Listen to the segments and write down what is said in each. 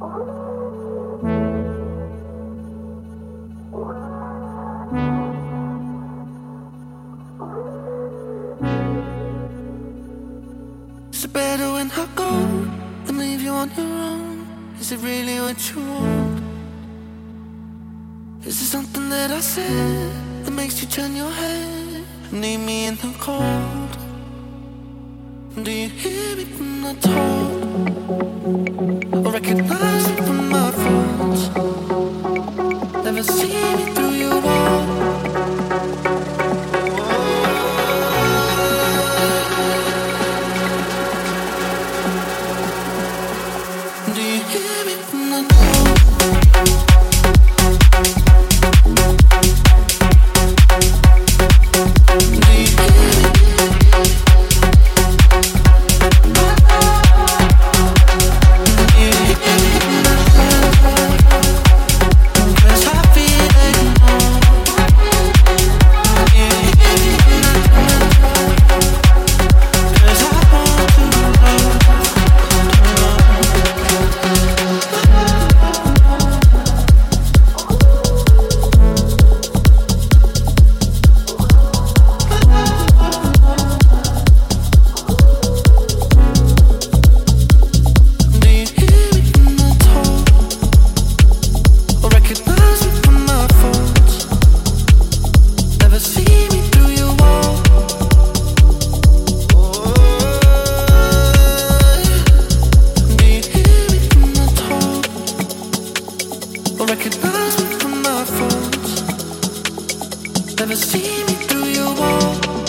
Is it better when I go and leave you on your own? Is it really what you want? Is it something that I said that makes you turn your head? and leave me in the cold? Do you hear me when I talk? Or recognize? Never see me through your wall.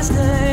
Darkest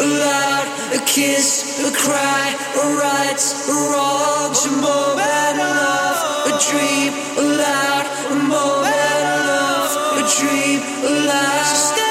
a loud, a kiss, a cry, a right, a wrong, a moment of love, a dream, a loud, a moment of love, a dream, a loud.